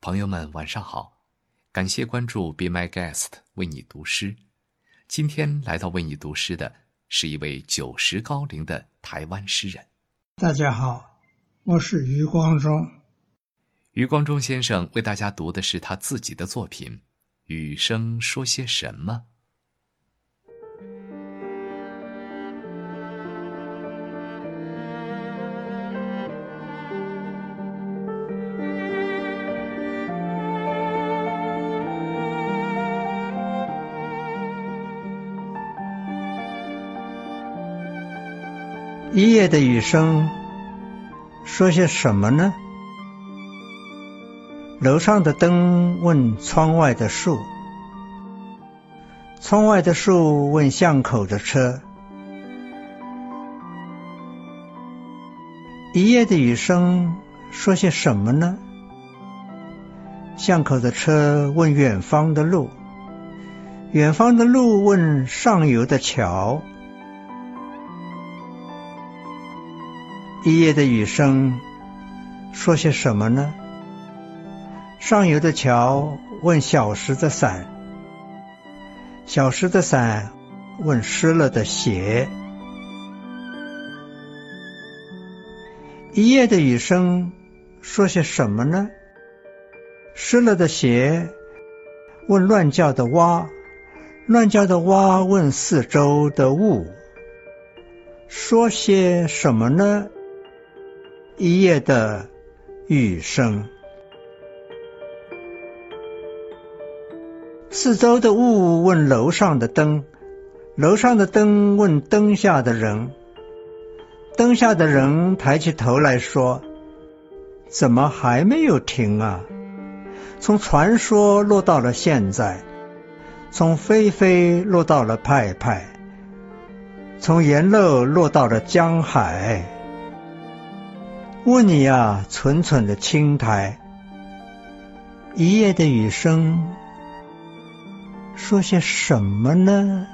朋友们，晚上好！感谢关注 “Be My Guest” 为你读诗。今天来到为你读诗的是一位九十高龄的台湾诗人。大家好，我是余光中。余光中先生为大家读的是他自己的作品《雨声说些什么》。一夜的雨声说些什么呢？楼上的灯问窗外的树，窗外的树问巷口的车。一夜的雨声说些什么呢？巷口的车问远方的路，远方的路问上游的桥。一夜的雨声说些什么呢？上游的桥问小时的伞，小时的伞问湿了的鞋。一夜的雨声说些什么呢？湿了的鞋问乱叫的蛙，乱叫的蛙问四周的雾，说些什么呢？一夜的雨声，四周的雾问楼上的灯，楼上的灯问灯下的人，灯下的人抬起头来说：“怎么还没有停啊？”从传说落到了现在，从飞飞落到了派派，从沿路落到了江海。问你呀，蠢蠢的青苔，一夜的雨声，说些什么呢？